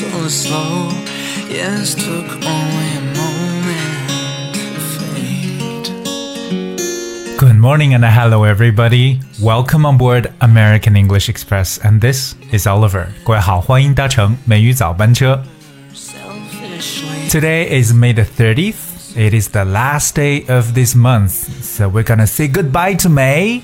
couple hours go so slow. Yes, took only a moment to fade. Good morning and hello everybody. Welcome on board American English Express and this is Oliver. 各位好，欢迎搭乘美语早班车。 Selfishly, Today is May the 30th. It is the last day of this month. So we're gonna say goodbye to May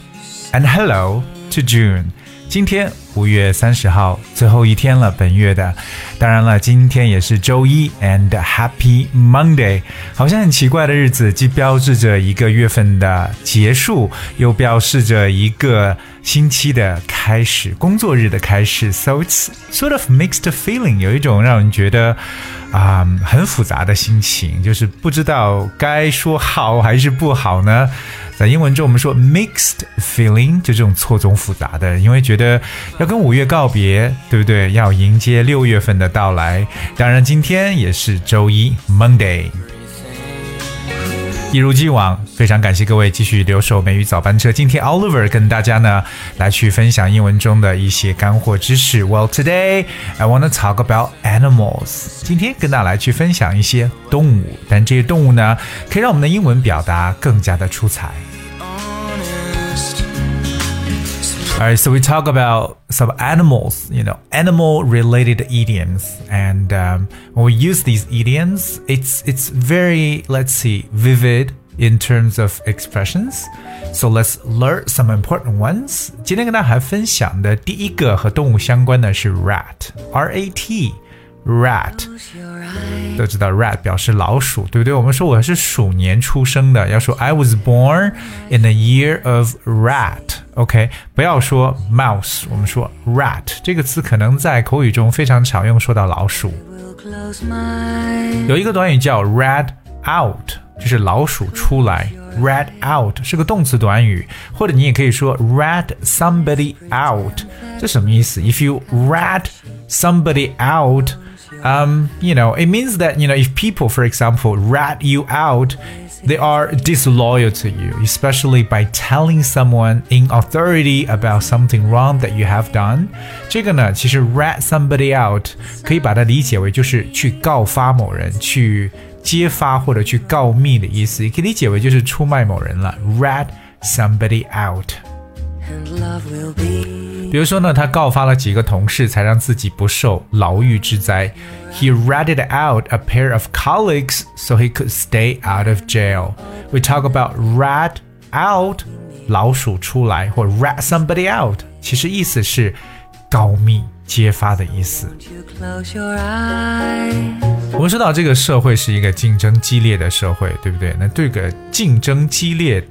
and hello to June. 今天 五月三十号，最后一天了，本月的。当然了，今天也是周一，and Happy Monday。好像很奇怪的日子，既标志着一个月份的结束，又标示着一个星期的开始，工作日的开始。So it's sort of mixed feeling，有一种让人觉得啊、很复杂的心情，就是不知道该说好还是不好呢。在英文中，我们说 mixed feeling，就这种错综复杂的，因为觉得要跟五月告别，对不对？要迎接六月份的到来。当然，今天也是周一，Monday。一如既往，非常感谢各位继续留守美语早班车。今天 Oliver 跟大家呢来去分享英文中的一些干货知识。Well, today I want to talk about animals。今天跟大家来去分享一些动物，但这些动物呢，可以让我们的英文表达更加的出彩。All right, so we talk about some animals, you know, animal-related idioms, and um, when we use these idioms, it's it's very, let's see, vivid in terms of expressions. So let's learn some important ones. 今天跟大家分享的第一个和动物相关的是 rat，R-A-T。rat，都知道 rat 表示老鼠，对不对？我们说我是鼠年出生的，要说 I was born in the year of rat。 OK，不要说 mouse，我们说 rat 这个词可能在口语中非常常用，说到老鼠。有一个短语叫 rat out，就是老鼠出来。rat out 是个动词短语，或者你也可以说 rat somebody out，这什么意思？If you rat somebody out。Um, you know, it means that, you know, if people, for example, rat you out, they are disloyal to you, especially by telling someone in authority about something wrong that you have done. 这个呢，其实 rat somebody out 可以把它理解为就是去告发某人，去揭发或者去告密的意思，也可以理解为就是出卖某人了。rat somebody out。 and love will be 比如说呢，他告发了几个同事，才让自己不受牢狱之灾。He ratted out a pair of colleagues so he could stay out of jail. We talk about rat out，老鼠出来，或 rat somebody out，其实意思是告密、揭发的意思。我们说到这个社会是一个竞争激烈的社会，对不对？那这个竞争激烈，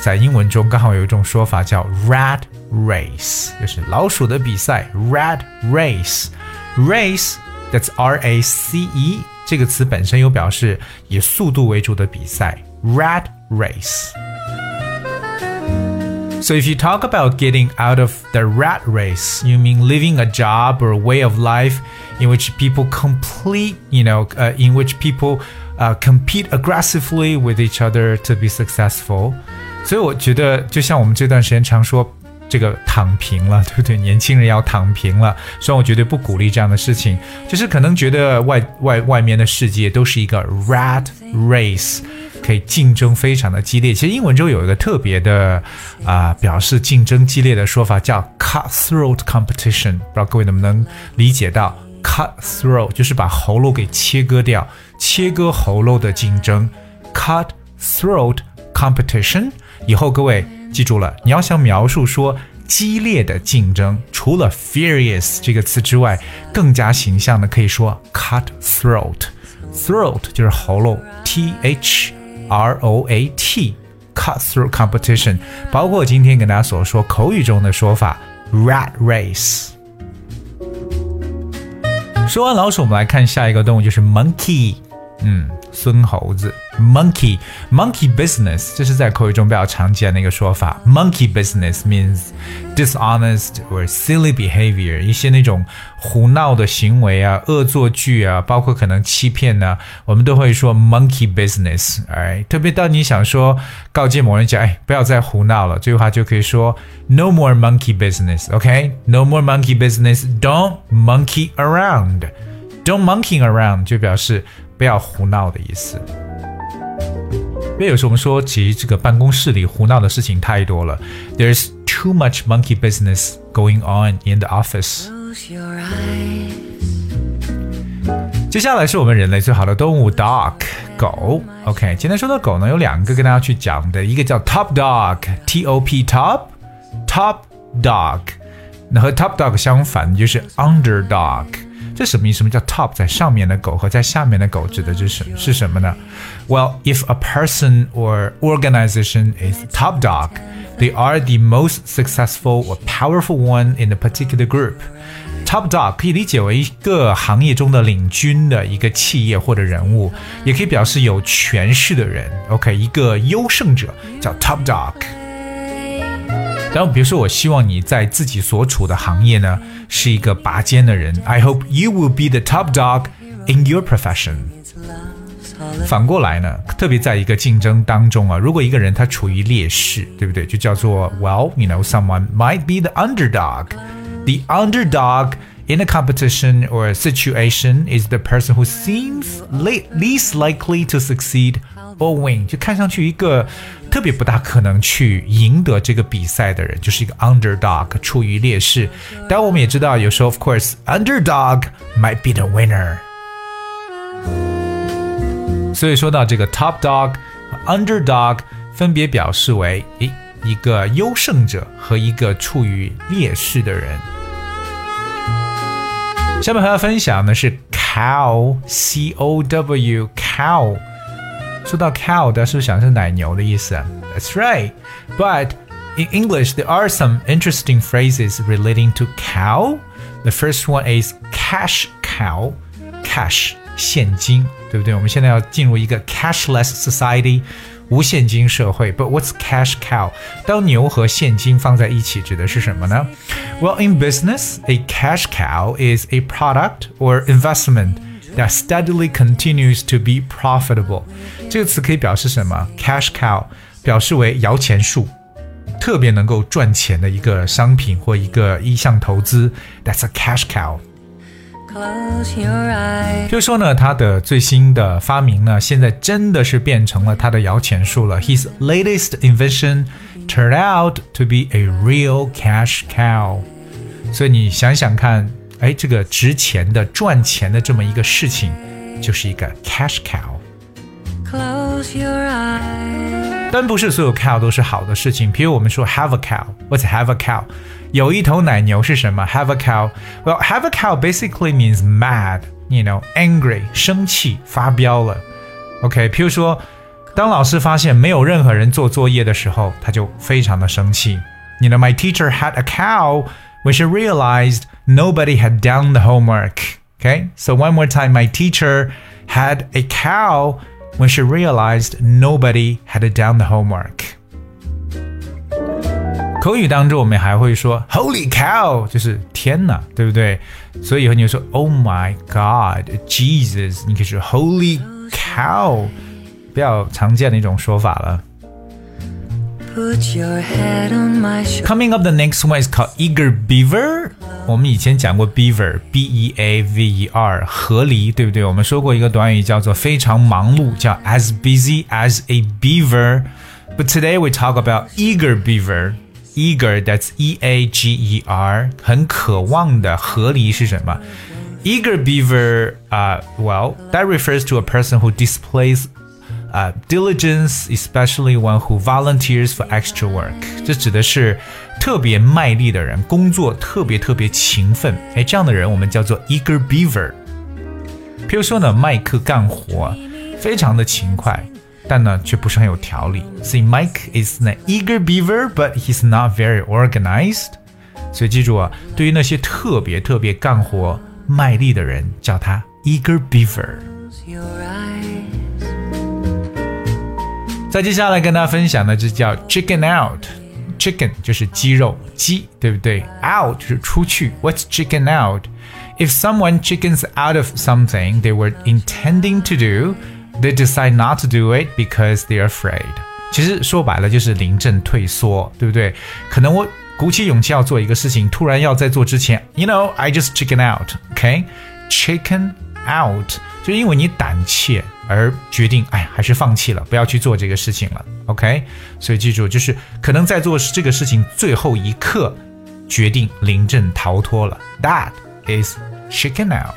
在英文中刚好有一种说法叫 rat race，就是老鼠的比赛。rat race，race，that's R A C E，这个词本身有表示以速度为主的比赛。rat race。So if you talk about getting out of the rat race, you mean living a job or a way of life in which people complete, you know, uh, in which people uh, compete aggressively with each other to be successful. 所以我觉得，就像我们这段时间常说。这个躺平了，对不对？年轻人要躺平了。虽然我绝对不鼓励这样的事情，就是可能觉得外外外面的世界都是一个 rat race，可以竞争非常的激烈。其实英文中有一个特别的啊、表示竞争激烈的说法叫 cutthroat competition，不知道各位能不能理解到 cutthroat 就是把喉咙给切割掉，切割喉咙的竞争 cutthroat competition。以后各位记住了，你要想描述说激烈的竞争，除了 furious 这个词之外，更加形象的可以说 cutthroat。throat 就是喉咙，T H R O A T。cutthroat competition，包括今天跟大家所说口语中的说法 rat race。说完老鼠，我们来看下一个动物，就是 monkey。嗯，孙猴子，monkey monkey business，这是在口语中比较常见的一个说法。Monkey business means dishonest or silly behavior，一些那种胡闹的行为啊、恶作剧啊，包括可能欺骗呢、我们都会说 monkey business。哎，特别当你想说告诫某人讲，哎，不要再胡闹了，这句话就可以说 No more monkey business。OK，No、more monkey business。Don't monkey around。Don't monkey around 就表示 不要胡闹的意思。因为有时候我们说，其实这个办公室里胡闹的事情太多了，There's too much monkey business going on in the office。 Close your eyes. 接下来是我们人类最好的动物 dog 狗。OK，今天说到狗呢，有两个跟大家去讲的，一个叫 top dog，T O P top top dog，那和 top dog 相反就是 underdog。 这什么意思？什么叫 top 在上面的狗和在下面的狗指的是什是什么呢？Well, if a person or organization is top dog, they are the most successful or powerful one in a particular group. Top dog 可以理解为一个行业中的领军的一个企业或者人物，也可以表示有权势的人。OK，一个优胜者叫 top dog。 然后比如说，我希望你在自己所处的行业呢是一个拔尖的人。I hope you will be the top dog in your profession。 It's love's holiday. 反过来呢，特别在一个竞争当中啊，如果一个人他处于劣势，对不对？就叫做 well，you know someone might be the underdog。The underdog in a competition or a situation is the person who seems le- least likely to succeed or win。就看上去一个特别不大可能去赢得这个比赛的人，就是一个 underdog，处于劣势。当然，我们也知道，有时候 of course underdog might be the winner。所以说到这个 top dog 和 underdog 分别表示为一一个优胜者和一个处于劣势的人。下面和大家分享的是 cow c o w cow。说到 cow，大家是不是想是奶牛的意思啊？That's right. But in English, there are some interesting phrases relating to cow. The first one is cash cow. Cash 现金，对不对？我们现在要进入一个 cashless society，无现金社会。But what's cash cow？当牛和现金放在一起，指的是什么呢？Well, in business, a cash cow is a product or investment that steadily continues to be profitable。这个词可以表示什么？Cash cow 表示为摇钱树。特别能够赚钱的一个商品或一个意向投资，That's a cash cow。 Close your eyes. 比如说呢，他的最新的发明呢，现在真的是变成了他的摇钱树了。His latest invention turned out to be a real cash cow。所以你想想看， 哎，这个值钱的、赚钱的这么一个事情，就是一个 cash cow。 Close your eyes. 但不是所有 cow 都是好的事情。比如我们说 have a cow，what's have a cow？有一头奶牛是什么？Have a cow？Well, have a cow basically means mad, you know, angry，生气，发飙了。OK，譬如说，当老师发现没有任何人做作业的时候，他就非常的生气。You know, my teacher had a cow when she realized nobody had done the homework. Okay, so one more time, my teacher had a cow when she realized nobody had done the homework. 口语当中，我们还会说 “Holy cow”，就是天哪，对不对？所以以后你就说 “Oh my God, Jesus”，你可以说 “Holy cow”，比较常见的一种说法了。 Put your head on my shoulder. Coming up, the next one is called eager beaver. 我们以前讲过 beaver，b e a v e r，河狸，对不对？我们说过一个短语叫做非常忙碌，叫 as busy as a beaver. But today we talk about eager beaver. Eager, that's e a g e r，很渴望的河狸是什么？Eager beaver, uh, well, that refers to a person who displays uh, diligence, especially one who volunteers for extra work，这指的是特别卖力的人，工作特别特别勤奋。哎，这样的人我们叫做 eager beaver。譬如说呢，麦克干活非常的勤快，但呢却不是很有条理。所以 Mike is an eager beaver，but he's not very organized。所以记住啊，对于那些特别特别干活卖力的人，叫他 eager beaver。 Close your eyes. 再接下来跟大家分享的就叫 chicken out。Chicken 就是鸡肉，鸡对不对？Out 就是出去。What's chicken out? If someone chickens out of something they were intending to do, they decide not to do it because they're afraid. 其实说白了就是临阵退缩，对不对？可能我鼓起勇气要做一个事情，突然要在做之前，you know, I just chicken out. OK, chicken out 就因为你胆怯而决定，哎，还是放弃了，不要去做这个事情了。OK，所以记住，就是可能在做这个事情最后一刻决定临阵逃脱了。That is chicken out。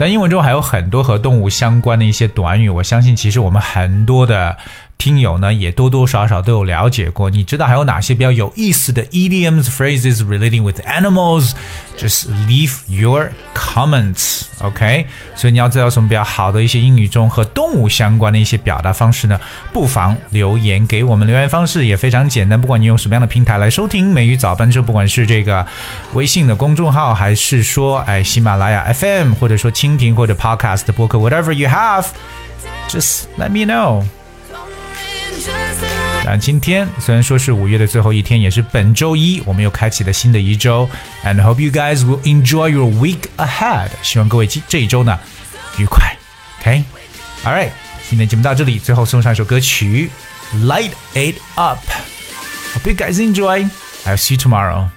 在英文中还有很多和动物相关的一些短语，我相信其实我们很多的。听友呢也多多少少都有了解过，你知道还有哪些比较有意思的 idioms phrases relating with animals？Just leave your comments，OK？、所以你要知道什么比较好的一些英语中和动物相关的一些表达方式呢？不妨留言给我们，留言方式也非常简单，不管你用什么样的平台来收听美语早班车，不管是这个微信的公众号，还是说哎喜马拉雅 FM，或者说蜻蜓或者 Podcast 播客，whatever you have，just let me know。那今天虽然说是五月的最后一天，也是本周一，我们又开启了新的一周。And hope you guys will enjoy your week ahead。希望各位这一周呢愉快。OK，All right，今天节目到这里，最后送上一首歌曲《Light It Up》。Hope you guys enjoy. I'll see you tomorrow.